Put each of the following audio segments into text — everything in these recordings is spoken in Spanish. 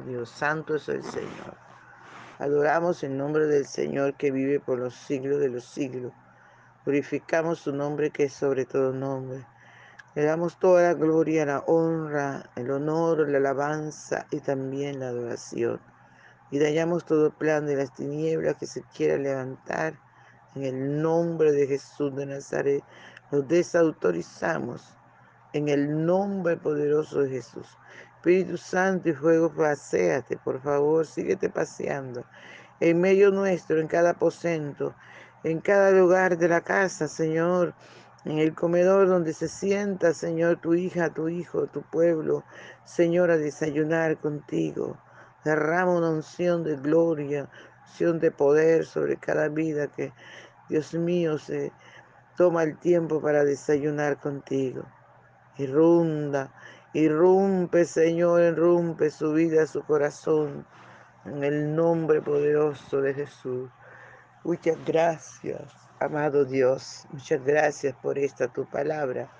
Dios, santo es el Señor. Adoramos el nombre del Señor que vive por los siglos de los siglos. Glorificamos su nombre que es sobre todo nombre. Le damos toda la gloria, la honra, el honor, la alabanza y también la adoración. Y dañamos todo plan de las tinieblas que se quiera levantar. En el nombre de Jesús de Nazaret, los desautorizamos. En el nombre poderoso de Jesús. Espíritu Santo y fuego, paséate, por favor, síguete paseando en medio nuestro, en cada aposento, en cada lugar de la casa, Señor, en el comedor donde se sienta, Señor, tu hija, tu hijo, tu pueblo, Señor, a desayunar contigo. Derrama una unción de gloria, unción de poder sobre cada vida que, Dios mío, se toma el tiempo para desayunar contigo. Irrunda, Irrumpe, Señor, irrumpe su vida, su corazón, en el nombre poderoso de Jesús. Muchas gracias, amado Dios. Muchas gracias por esta tu palabra.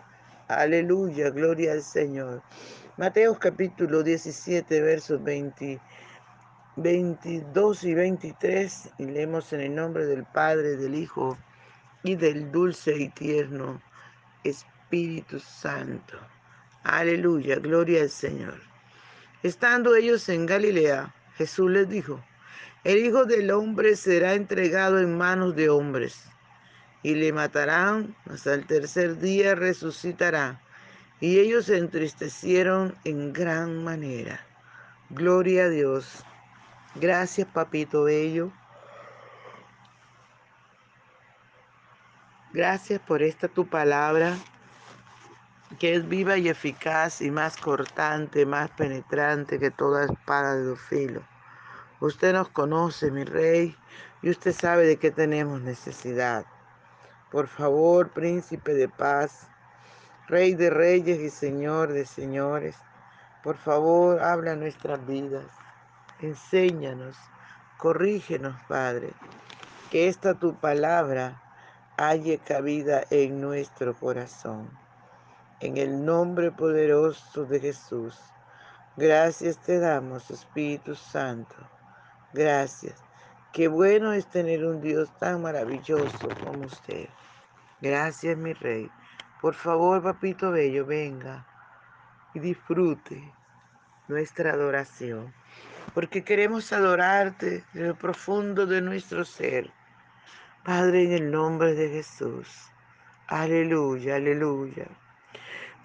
Aleluya, gloria al Señor. Mateo capítulo 17, versos 20, 22 y 23. Y leemos en el nombre del Padre, del Hijo y del dulce y tierno Espíritu Santo. Aleluya, gloria al Señor. Estando ellos en Galilea, Jesús les dijo, el Hijo del Hombre será entregado en manos de hombres, y le matarán, hasta el tercer día resucitará. Y ellos se entristecieron en gran manera. Gloria a Dios. Gracias, papito bello. Gracias por esta tu palabra que es viva y eficaz y más cortante, más penetrante que toda espada de dos filos. Usted nos conoce, mi rey, y usted sabe de qué tenemos necesidad. Por favor, príncipe de paz, rey de reyes y señor de señores, por favor, habla nuestras vidas, enséñanos, corrígenos, Padre, que esta tu palabra haya cabida en nuestro corazón en el nombre poderoso de Jesús. Gracias te damos, Espíritu Santo. Gracias. Qué bueno es tener un Dios tan maravilloso como usted. Gracias, mi rey. Por favor, papito bello, venga y disfrute nuestra adoración. Porque queremos adorarte en lo profundo de nuestro ser. Padre, en el nombre de Jesús. Aleluya, aleluya.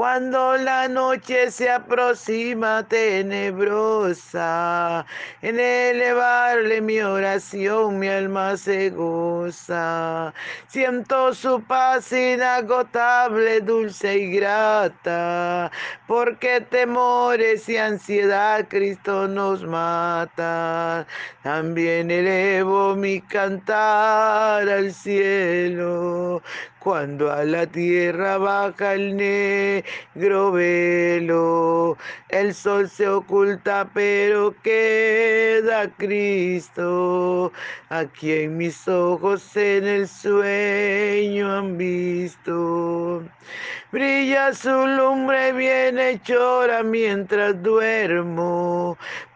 Cuando la noche se aproxima tenebrosa, en elevarle mi oración mi alma se goza. Siento su paz inagotable, dulce y grata, porque temores y ansiedad Cristo nos mata. También elevo mi cantar al cielo, cuando a la tierra baja el negro velo. El sol se oculta, pero queda Cristo, a quien mis ojos en el sueño han visto. Brilla su lumbre bien hechora mientras duermo.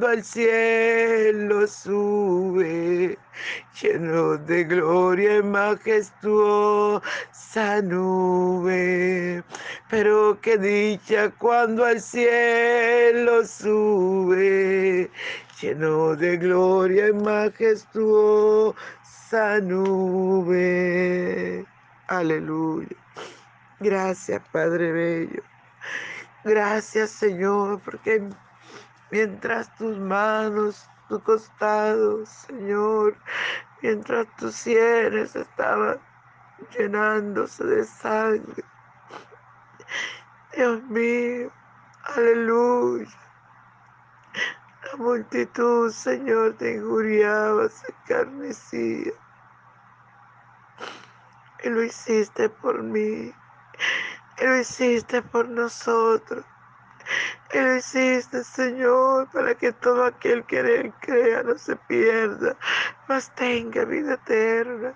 al cielo sube lleno de gloria y majestuosa nube. Pero qué dicha cuando al cielo sube, lleno de gloria y majestuosa nube. Aleluya. Gracias, Padre Bello. Gracias, Señor, porque mientras tus manos tu costado, Señor, mientras tus sienes estaban llenándose de sangre. Dios mío, aleluya. La multitud, Señor, te injuriaba, se carnecía. Y lo hiciste por mí. Y lo hiciste por nosotros. Y lo hiciste, Señor, para que todo aquel que él crea no se pierda, mas tenga vida eterna.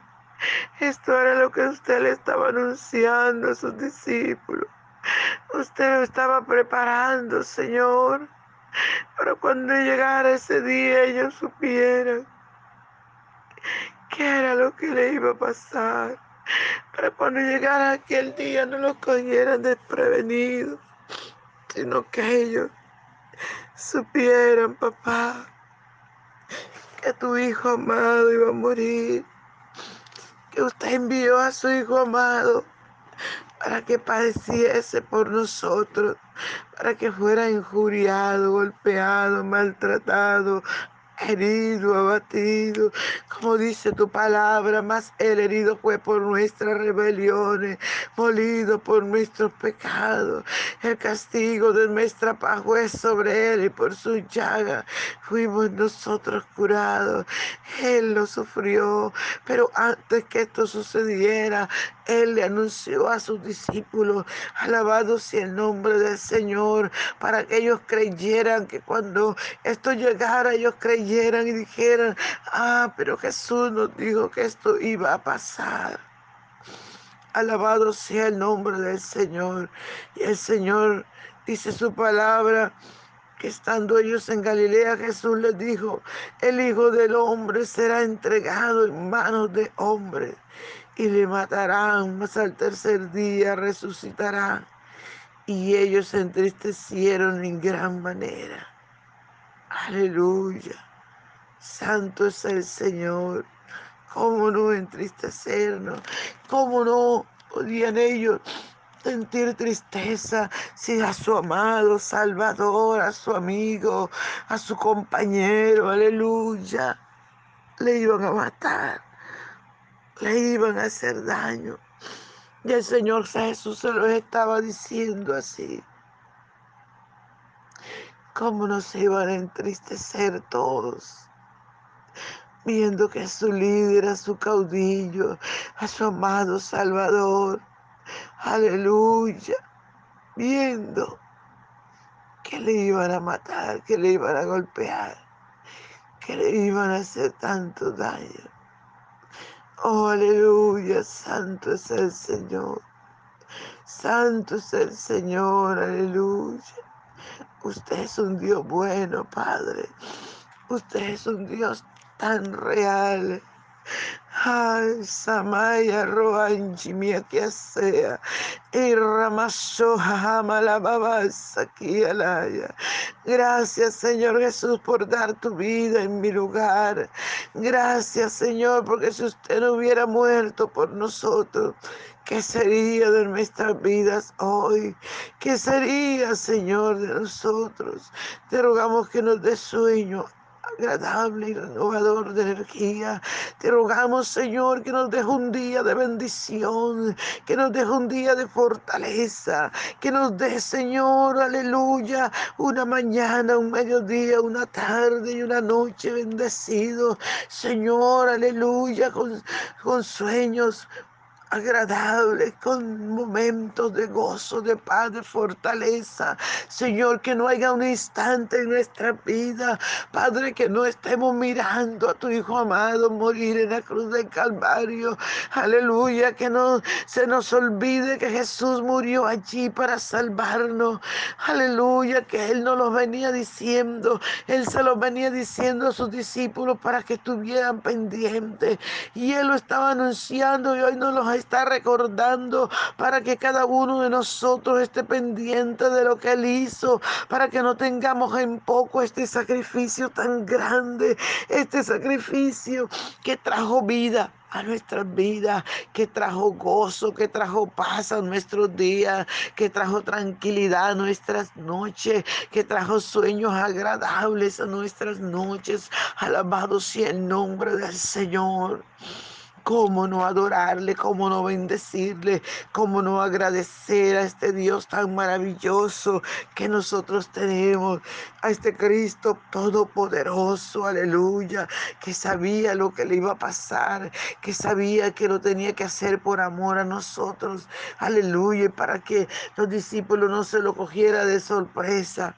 Esto era lo que usted le estaba anunciando a sus discípulos. Usted lo estaba preparando, Señor, para cuando llegara ese día ellos supieran qué era lo que le iba a pasar. Para cuando llegara aquel día no los cogieran desprevenidos sino que ellos supieran, papá, que tu hijo amado iba a morir, que usted envió a su hijo amado para que padeciese por nosotros, para que fuera injuriado, golpeado, maltratado, herido, abatido, como dice tu palabra, más el herido fue por nuestras rebeliones, molido por nuestros pecados. El castigo de nuestra paz fue sobre él y por su llaga fuimos nosotros curados. Él lo sufrió, pero antes que esto sucediera, él le anunció a sus discípulos, alabado sea el nombre del Señor, para que ellos creyeran que cuando esto llegara, ellos creyeran y dijeran, ah, pero Jesús nos dijo que esto iba a pasar. Alabado sea el nombre del Señor. Y el Señor dice su palabra que estando ellos en Galilea, Jesús les dijo, el Hijo del Hombre será entregado en manos de hombres y le matarán, mas al tercer día resucitará. Y ellos se entristecieron en gran manera. Aleluya. Santo es el Señor. ¿Cómo no entristecernos? ¿Cómo no podían ellos sentir tristeza si a su amado Salvador, a su amigo, a su compañero, aleluya, le iban a matar? le iban a hacer daño. Y el Señor Jesús se lo estaba diciendo así. ¿Cómo nos iban a entristecer todos? Viendo que a su líder, a su caudillo, a su amado Salvador, aleluya, viendo que le iban a matar, que le iban a golpear, que le iban a hacer tanto daño. Oh, aleluya, santo es el Señor. Santo es el Señor, aleluya. Usted es un Dios bueno, Padre. Usted es un Dios tan real. Ay, Samaya Roanchi, mía que sea. Y Ramasoja Malababas aquí alaya. Gracias, Señor Jesús, por dar tu vida en mi lugar. Gracias, Señor, porque si usted no hubiera muerto por nosotros, ¿Qué sería de nuestras vidas hoy? ¿Qué sería, Señor, de nosotros? Te rogamos que nos dé sueño agradable y renovador de energía. Te rogamos, Señor, que nos deje un día de bendición, que nos deje un día de fortaleza, que nos dé, Señor, aleluya, una mañana, un mediodía, una tarde y una noche bendecido. Señor, aleluya, con, con sueños agradable, con momentos de gozo, de paz, de fortaleza. Señor, que no haya un instante en nuestra vida, Padre, que no estemos mirando a tu Hijo amado morir en la cruz del Calvario. Aleluya, que no se nos olvide que Jesús murió allí para salvarnos. Aleluya, que Él nos lo venía diciendo. Él se lo venía diciendo a sus discípulos para que estuvieran pendientes. Y Él lo estaba anunciando y hoy nos lo está recordando para que cada uno de nosotros esté pendiente de lo que Él hizo, para que no tengamos en poco este sacrificio tan grande, este sacrificio que trajo vida a nuestras vidas, que trajo gozo, que trajo paz a nuestros días, que trajo tranquilidad a nuestras noches, que trajo sueños agradables a nuestras noches. Alabado sea el nombre del Señor. ¿Cómo no adorarle? ¿Cómo no bendecirle? ¿Cómo no agradecer a este Dios tan maravilloso que nosotros tenemos? A este Cristo todopoderoso, aleluya, que sabía lo que le iba a pasar, que sabía que lo tenía que hacer por amor a nosotros, aleluya, para que los discípulos no se lo cogiera de sorpresa.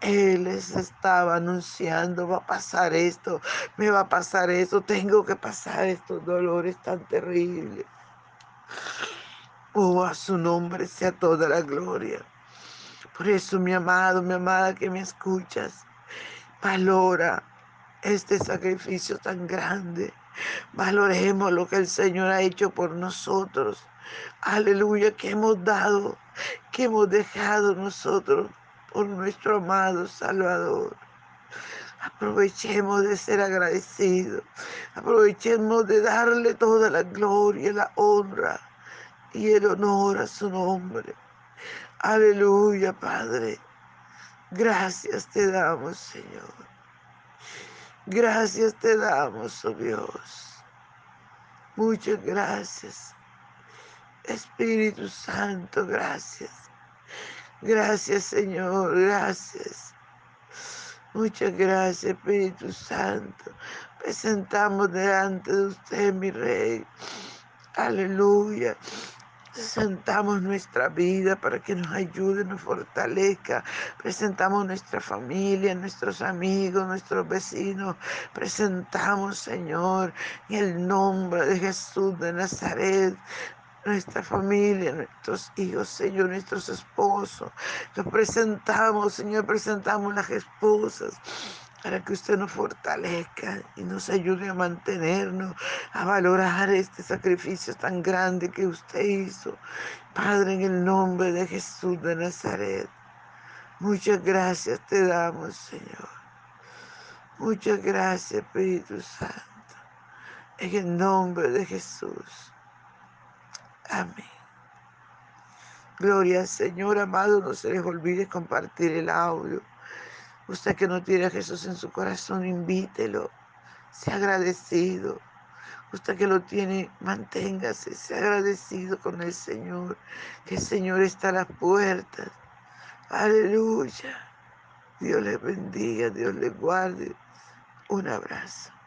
Él les estaba anunciando, va a pasar esto, me va a pasar esto, tengo que pasar estos dolores tan terribles. Oh, a su nombre sea toda la gloria. Por eso, mi amado, mi amada que me escuchas, valora este sacrificio tan grande. Valoremos lo que el Señor ha hecho por nosotros. Aleluya, que hemos dado, que hemos dejado nosotros por nuestro amado Salvador. Aprovechemos de ser agradecidos. Aprovechemos de darle toda la gloria, la honra y el honor a su nombre. Aleluya, Padre. Gracias te damos, Señor. Gracias te damos, oh Dios. Muchas gracias. Espíritu Santo, gracias. Gracias, Señor, gracias. Muchas gracias, Espíritu Santo. Presentamos delante de usted, mi Rey. Aleluya. Presentamos nuestra vida para que nos ayude, nos fortalezca. Presentamos nuestra familia, nuestros amigos, nuestros vecinos. Presentamos, Señor, en el nombre de Jesús de Nazaret nuestra familia, nuestros hijos, Señor, nuestros esposos. Los presentamos, Señor, presentamos las esposas para que usted nos fortalezca y nos ayude a mantenernos, a valorar este sacrificio tan grande que usted hizo. Padre, en el nombre de Jesús de Nazaret, muchas gracias te damos, Señor. Muchas gracias, Espíritu Santo. En el nombre de Jesús. Gloria al Señor, amado, no se les olvide compartir el audio. Usted que no tiene a Jesús en su corazón, invítelo. Sea agradecido. Usted que lo tiene, manténgase, sea agradecido con el Señor. Que el Señor está a las puertas. Aleluya. Dios les bendiga, Dios les guarde. Un abrazo.